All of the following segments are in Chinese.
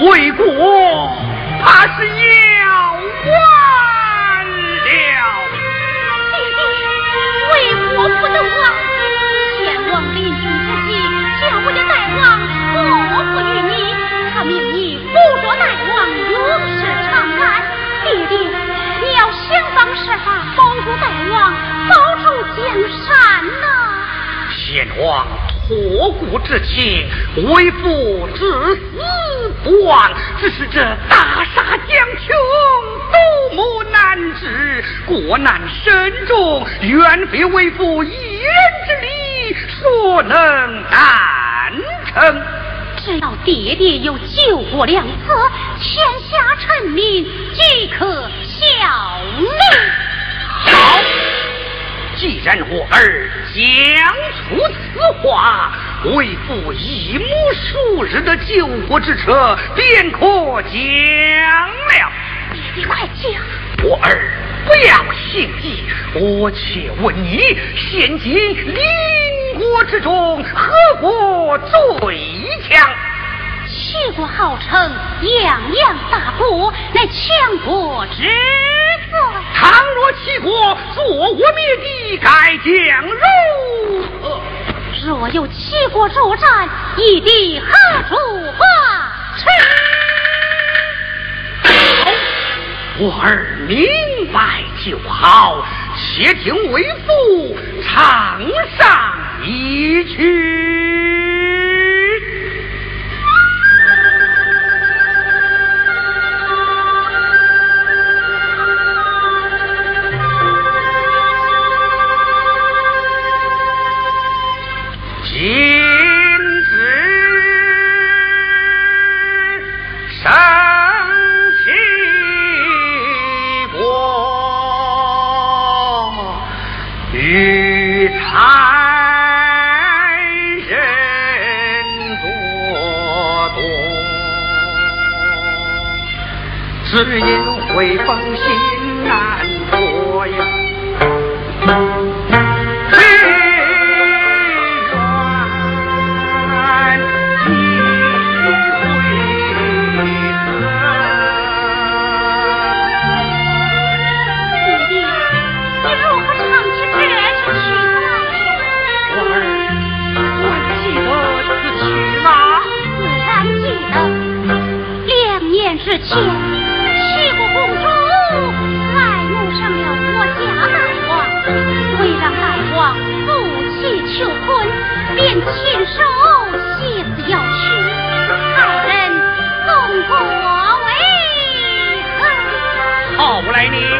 为国怕是要完了。弟弟，为国不能亡，先王临终之际，叫我家大王托付于你，他命你辅佐大王，永世长安。弟弟，你要想方设法保住大王，保住江山呐！先王托孤之情，为父至死。不忘，只是这大杀将穷，多么难治，国难深重，远非为父一人之力所能担成。只要爹爹有救国良策，天下臣民即可效命。好。既然我儿讲出此话，为父一目数日的救国之策便可讲了。你快讲！我儿不要心急，我且问你：现今邻国之中，何国最强？齐国号称泱泱大国，乃强国之最。倘若齐国坐我灭敌，该将如何？若有七国作战，一地何处话？好，我儿明白就好。且听为父唱上一曲。tiny.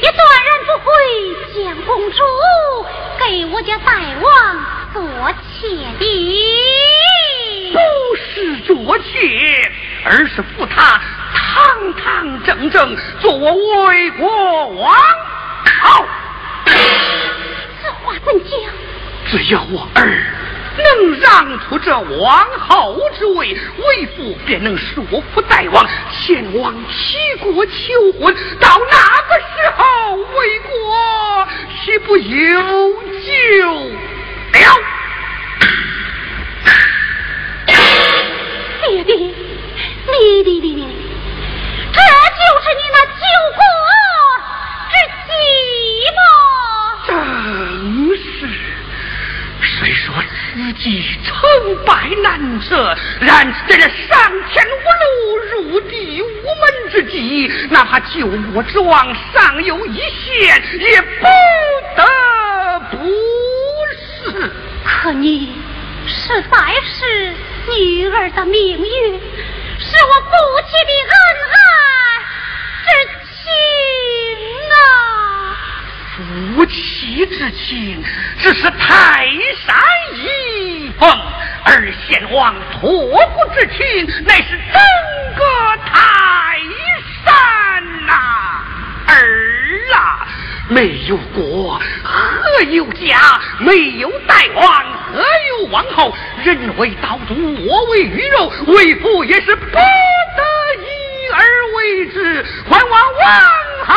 也断然不会将公主给我家大王做妾的不是做妾而是扶他堂堂正正做我魏国王好此话怎讲？只要我儿能让出这王后之位，为父便能说服大王前往齐国求婚。到那个时候，魏国岂不有救了？爹爹，你你你你，这就是你那救国之计吗？正是。虽说此计成败难测，然在这上天无路，入地无门之际，哪怕救国之望尚有一线，也不得不是。可你实在是女儿的命运，是我父亲的恩爱之情啊！夫妻之情只是泰山一峰，而先王托孤之情乃是整个泰山呐！儿啊，没有国何有家？没有大王何有王后？人为刀俎，我为鱼肉，为父也是不得已而为之，还望王后。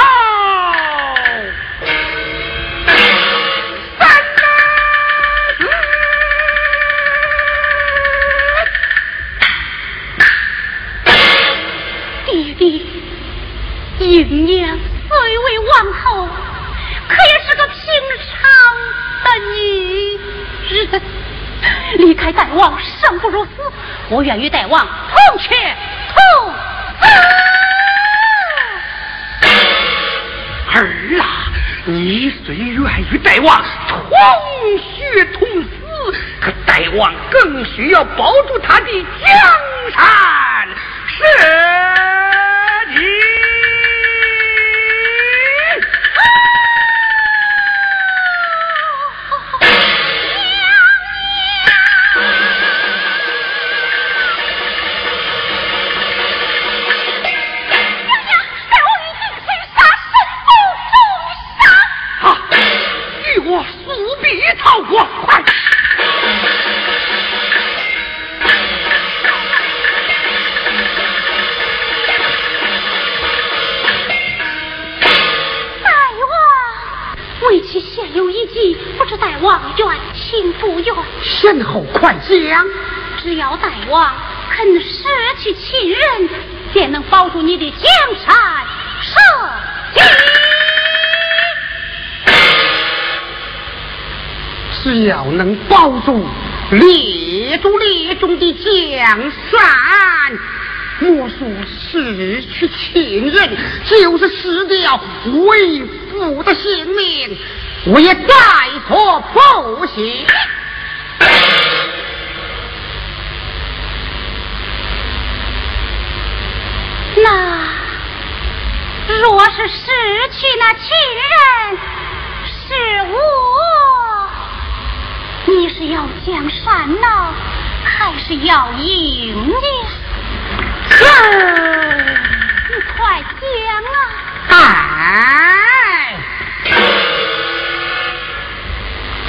英娘虽为王后，可也是个平常的女人。离开大王，生不如死。我愿与大王同去同死儿啊，你虽愿与大王同血同死，可大王更需要保住他的江山。先后快讲！只要大王肯失去亲人，便能保住你的江山社稷。只要能保住列祖列宗的江山，莫说失去亲人，就是失掉为父的性命，我也在所不惜。那若是失去那亲人，是我，你是要江山呢，还是要赢呢？你快讲啊！哎，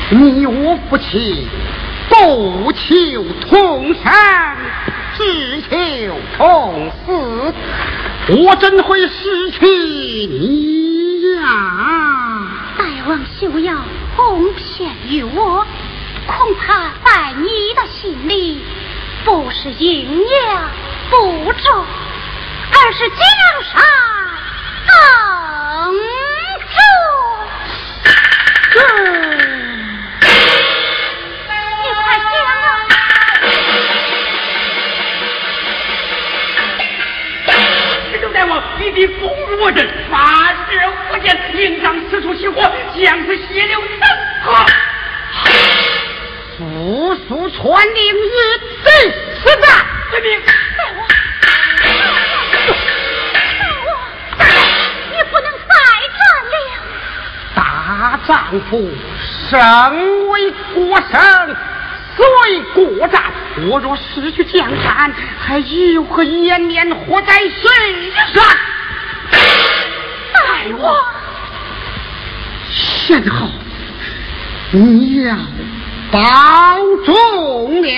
你我夫妻不求同生。只求同死，我怎会失去你呀？大王休要哄骗于我，恐怕在你的心里，不是营养不重，而是江山更重。你的风我人，发誓火箭，应当此处起火，将此血流成河。速速传令于贼此战，遵命。大王，大王，你不能再战了。大丈夫身为国生，虽国战，我若失去江山，还有何颜面活在世上？待我，先后，你要保重了。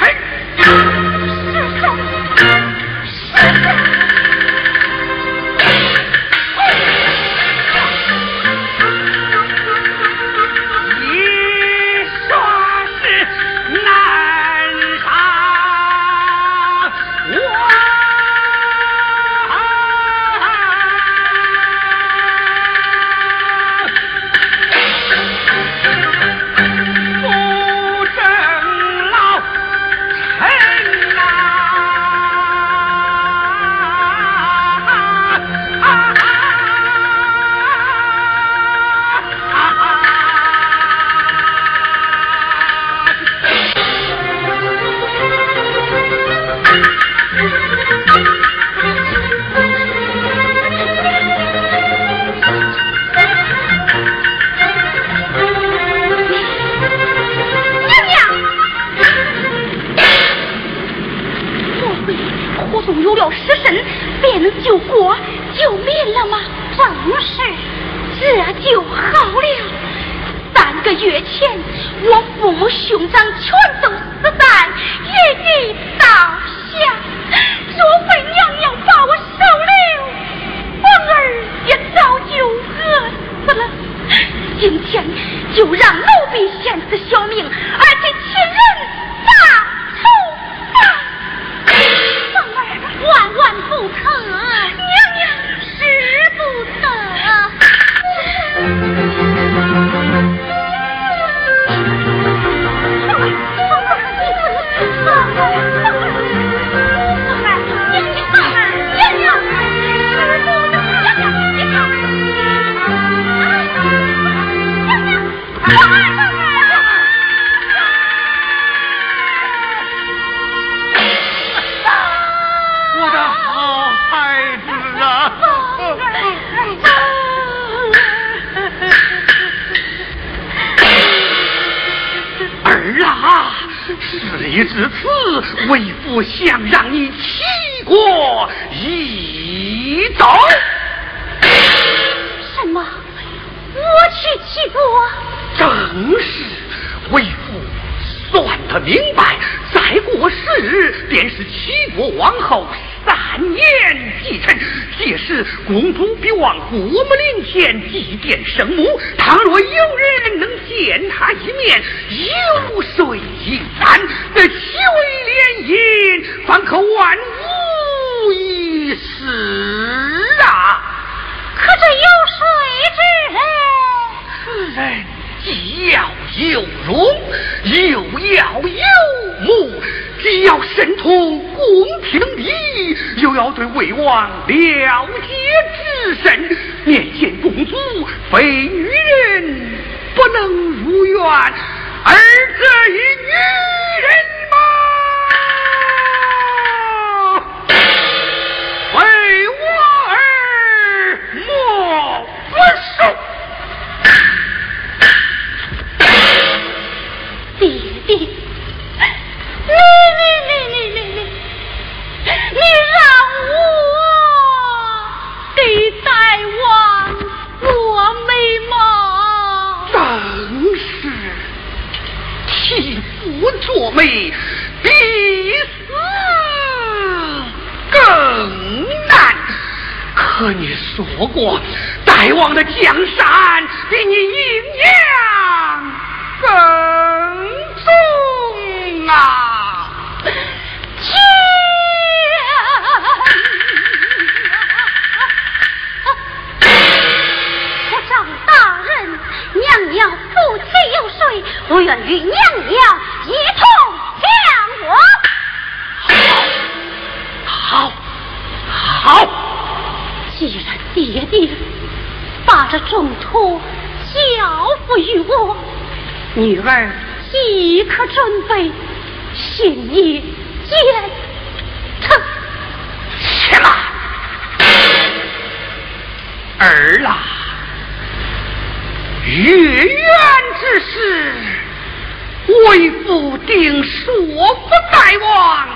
sake 今天就让奴婢献此小命，而且亲人大仇大，凤儿万万不可，娘娘使不得。既要深通宫廷礼，又要对魏王了解之深。面见公主，非女人不能如愿，而这一女女儿即可准备行衣见成。且慢，儿啊，月圆之时。为父定说服大王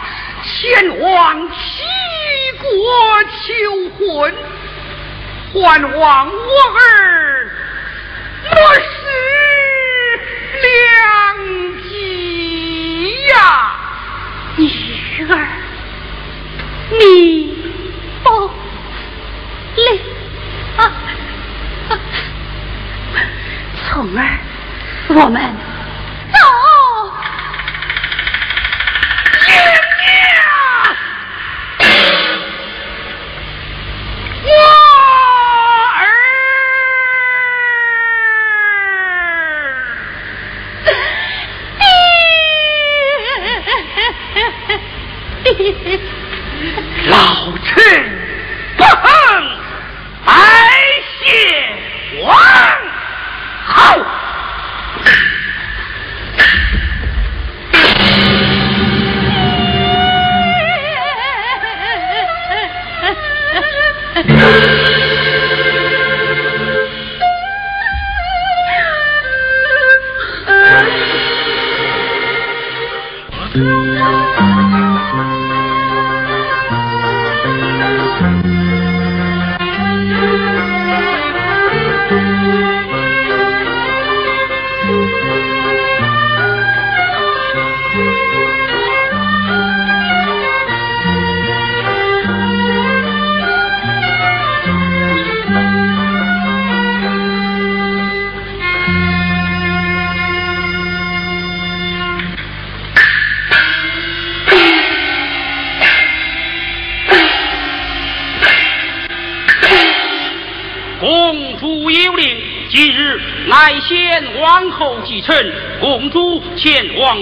前往齐国求婚，还望我儿莫失良机呀！女儿，你不离啊！从儿，我们。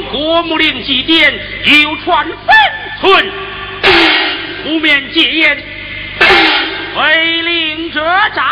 国母令祭奠，有传分寸，不免戒烟，违令者斩。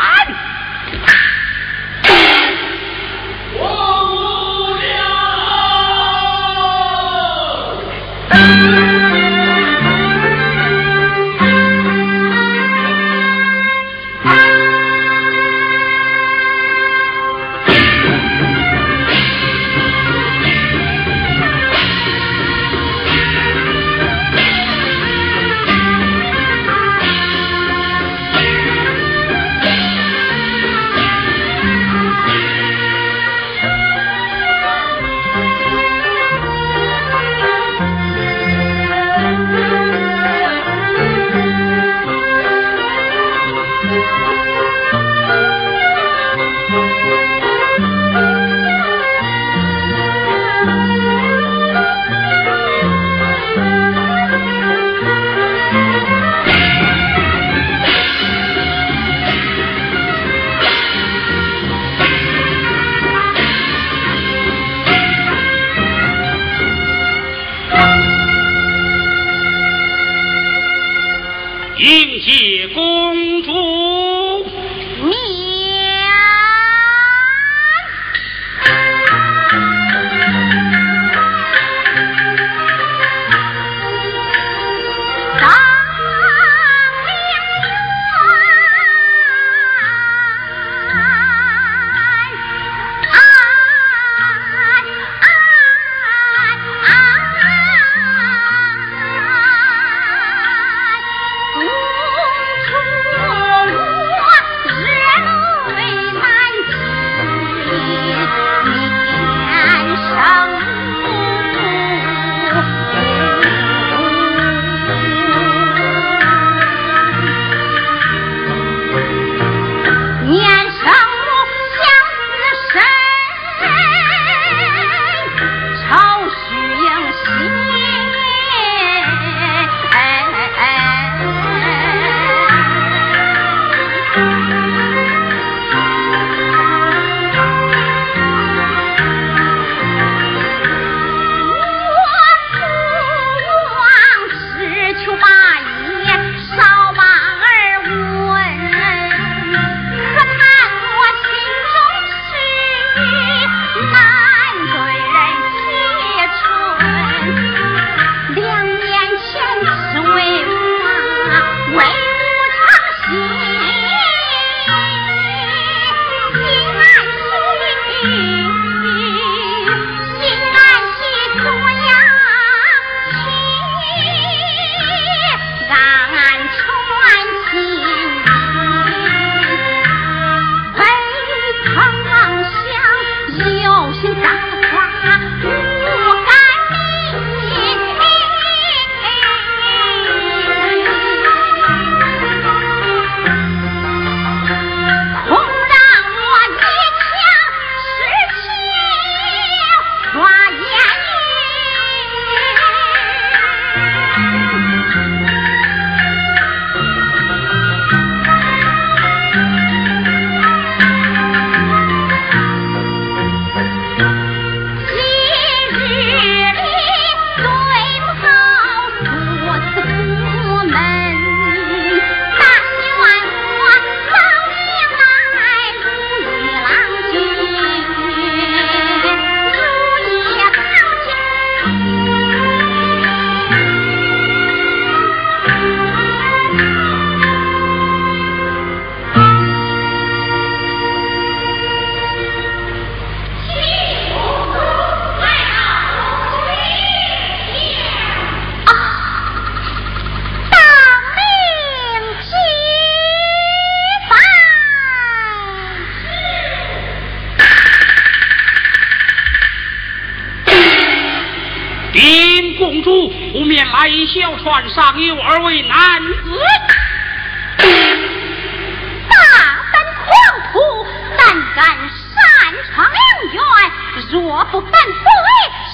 若不犯罪，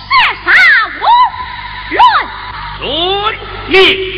射杀无论。遵命。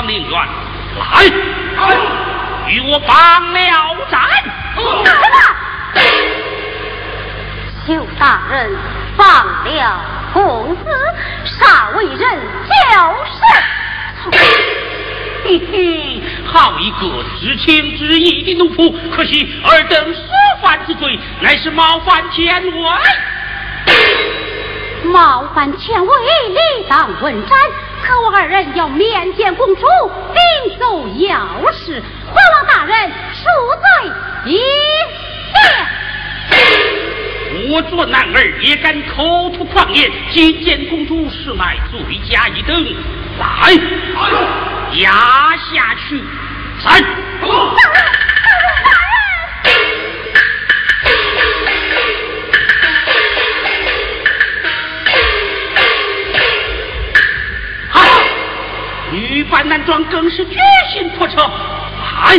擅闯陵园，来，与我绑了战！邱大人放了公子，杀为人就是。嘿嘿，好一个知情知义的奴仆！可惜尔等所犯之罪，乃是冒犯天威。冒犯天威，理当问斩。可我二人要面见公主，禀奏要事，皇王大人恕罪一见。我做男儿也敢口吐狂言，今见公主实乃罪加一等。来，压下去，三。女扮男装更是决心破车，来，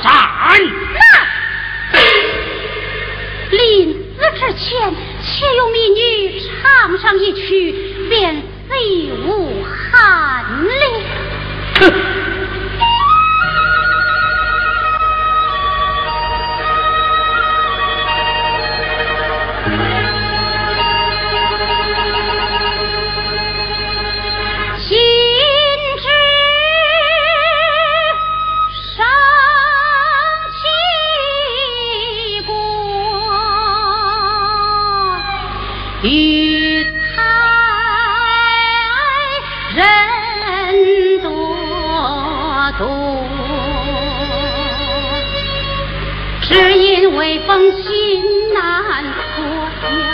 战！临死之前，且用民女唱上一曲，便死无憾了。公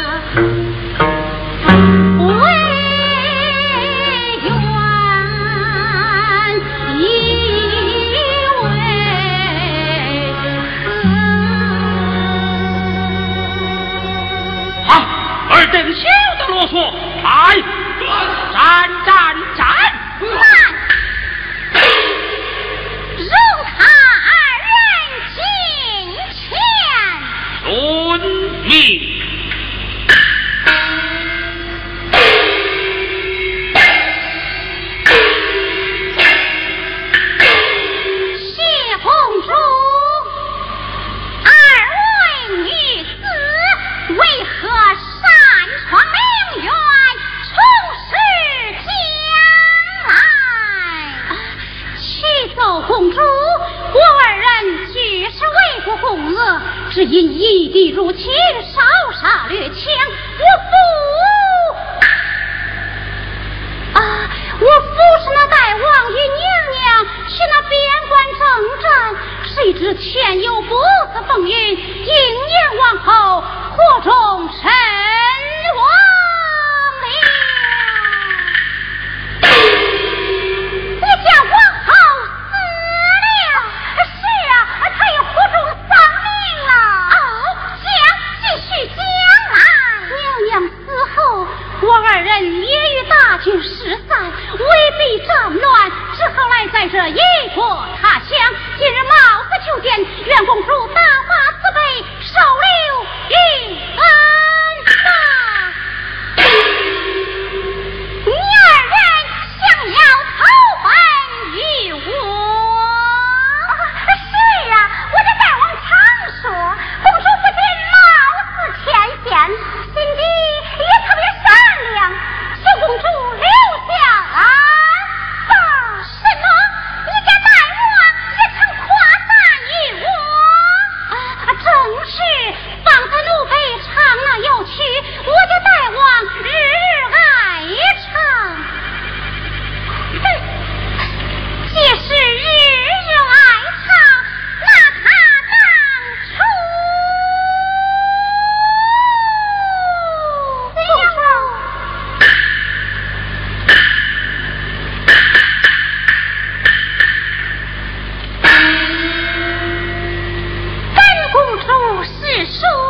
哦，是说。